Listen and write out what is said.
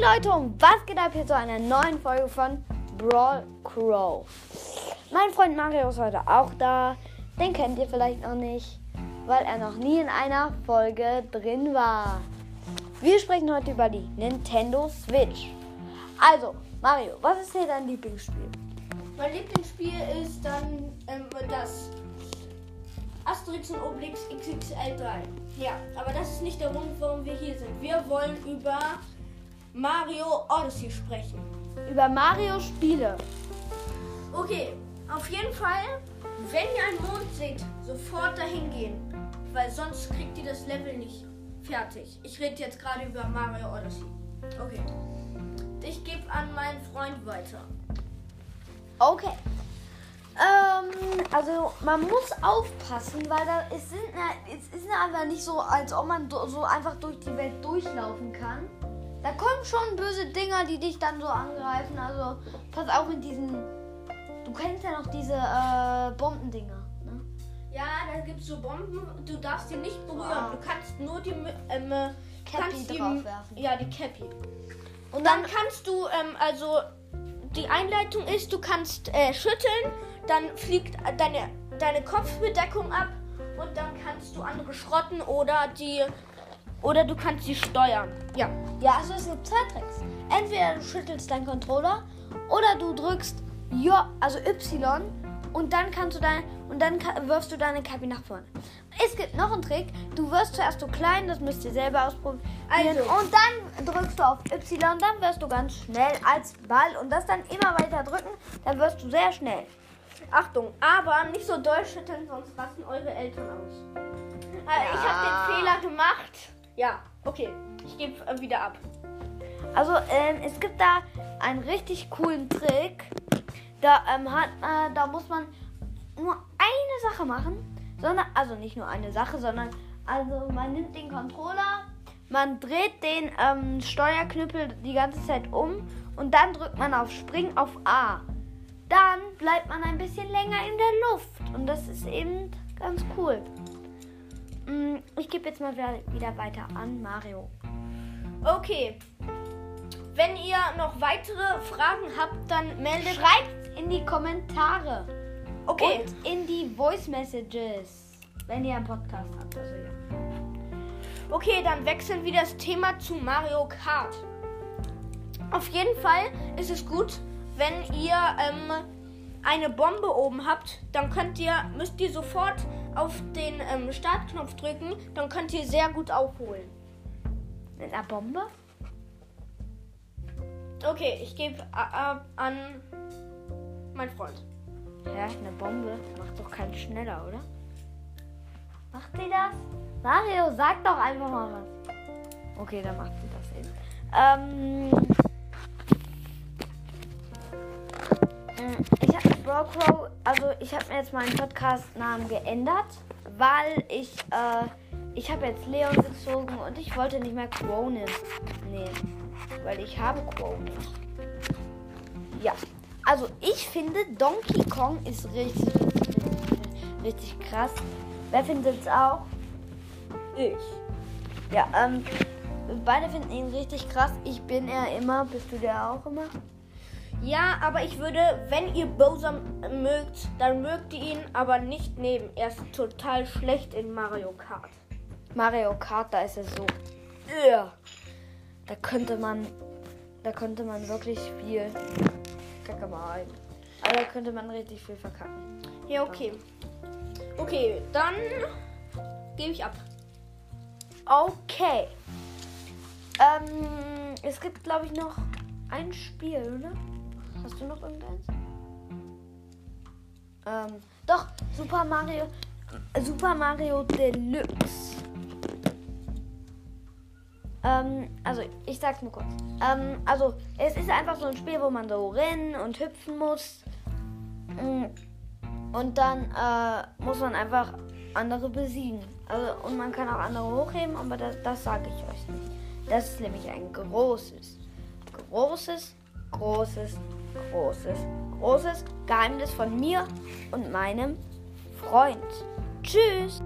Hey Leute und was geht ab hier zu einer neuen Folge von Brawl Crow. Mein Freund Mario ist heute auch da. Den kennt ihr vielleicht noch nicht, weil er noch nie in einer Folge drin war. Wir sprechen heute über die Nintendo Switch. Also, Mario, was ist hier dein Lieblingsspiel? Mein Lieblingsspiel ist dann ähm, das Asterix und Obelix XXL 3. Ja, aber das ist nicht der Grund, warum wir hier sind. Wir wollen über Mario Odyssey sprechen. Über Mario Spiele. Okay, auf jeden Fall, wenn ihr einen Mond seht, sofort dahin gehen. Weil sonst kriegt ihr das Level nicht fertig. Ich rede jetzt gerade über Mario Odyssey. Okay. Ich gebe an meinen Freund weiter. Okay. Ähm, also man muss aufpassen, weil da es sind es ist einfach nicht so, als ob man so einfach durch die Welt durchlaufen kann. Da kommen schon böse Dinger, die dich dann so angreifen. Also pass auf mit diesen. Du kennst ja noch diese äh, Bombendinger. Ne? Ja, da gibt es so Bomben. Du darfst die nicht berühren. Wow. Du kannst nur die ähm, Cappy draufwerfen. Ja, die Cappy. Und Dann dann kannst du, ähm, also die Einleitung ist, du kannst äh, schütteln, dann fliegt deine, deine Kopfbedeckung ab und dann kannst du andere schrotten oder die oder du kannst sie steuern. Ja. Ja, also es gibt zwei Tricks. Entweder du schüttelst deinen Controller oder du drückst J, also Y und dann kannst du dein, und dann wirfst du deine Cappy nach vorne. Es gibt noch einen Trick. Du wirst zuerst so klein, das müsst ihr selber ausprobieren. Also. Und dann drückst du auf Y, dann wirst du ganz schnell als Ball und das dann immer weiter drücken, dann wirst du sehr schnell. Achtung, aber nicht so doll schütteln, sonst rasten eure Eltern aus. Äh, Ich Ja. habe den Fehler gemacht. Ja, okay. Ich gebe äh, wieder ab. Also ähm, es gibt da einen richtig coolen Trick. Da, ähm, hat, äh, da muss man nur eine Sache machen. Sondern, also nicht nur eine Sache, sondern also man nimmt den Controller, man dreht den ähm, Steuerknüppel die ganze Zeit um und dann drückt man auf Spring auf A. Dann bleibt man ein bisschen länger in der Luft und das ist eben ganz cool. Mm, Ich gebe jetzt mal wieder- wieder weiter an Mario. Okay. Wenn ihr noch weitere Fragen habt, dann meldet. Schreibt in die Kommentare. Okay. Und in die Voice Messages. Wenn ihr einen Podcast habt. Also ja. Okay, dann wechseln wir das Thema zu Mario Kart. Auf jeden Fall ist es gut, wenn ihr ähm, eine Bombe oben habt, dann könnt ihr, müsst ihr sofort auf den ähm, Startknopf drücken, dann könnt ihr sehr gut aufholen. Mit einer Bombe? Okay, ich gebe äh, an meinen Freund. Ja, eine Bombe macht doch keinen schneller, oder? Macht sie das? Mario, sag doch einfach mal was. Okay, dann macht sie das eben. Ähm. Ich habe mit Bro Crow, also ich habe mir jetzt meinen Podcast-Namen geändert, weil ich, äh, ich habe jetzt Leon gezogen und ich wollte nicht mehr Crow nehmen. Weil ich habe Crow nicht. Ja. Also ich finde Donkey Kong ist richtig, richtig krass. Wer findet es auch? Ich. Ja, ähm, beide finden ihn richtig krass. Ich bin er immer. Bist du der auch immer? Ja, aber ich würde, wenn ihr Bowser mögt, dann mögt ihr ihn aber nicht nehmen. Er ist total schlecht in Mario Kart. Mario Kart, da ist er so. Ja. Da könnte man, da könnte man wirklich viel Kacke machen. Aber da könnte man richtig viel verkacken. Ja, okay. Okay, dann gebe ich ab. Okay. Ähm, es gibt, glaube ich, noch ein Spiel, oder? Hast du noch irgendeins? Ähm, doch, Super Mario. Super Mario Deluxe. Ähm, also, ich sag's nur kurz. Ähm, also, es ist einfach so ein Spiel, wo man so rennen und hüpfen muss. Mm, Und dann äh, muss man einfach andere besiegen. Also, und man kann auch andere hochheben, aber das, das sage ich euch nicht. Das ist nämlich ein großes, großes, großes, großes, großes Geheimnis von mir und meinem Freund. Tschüss!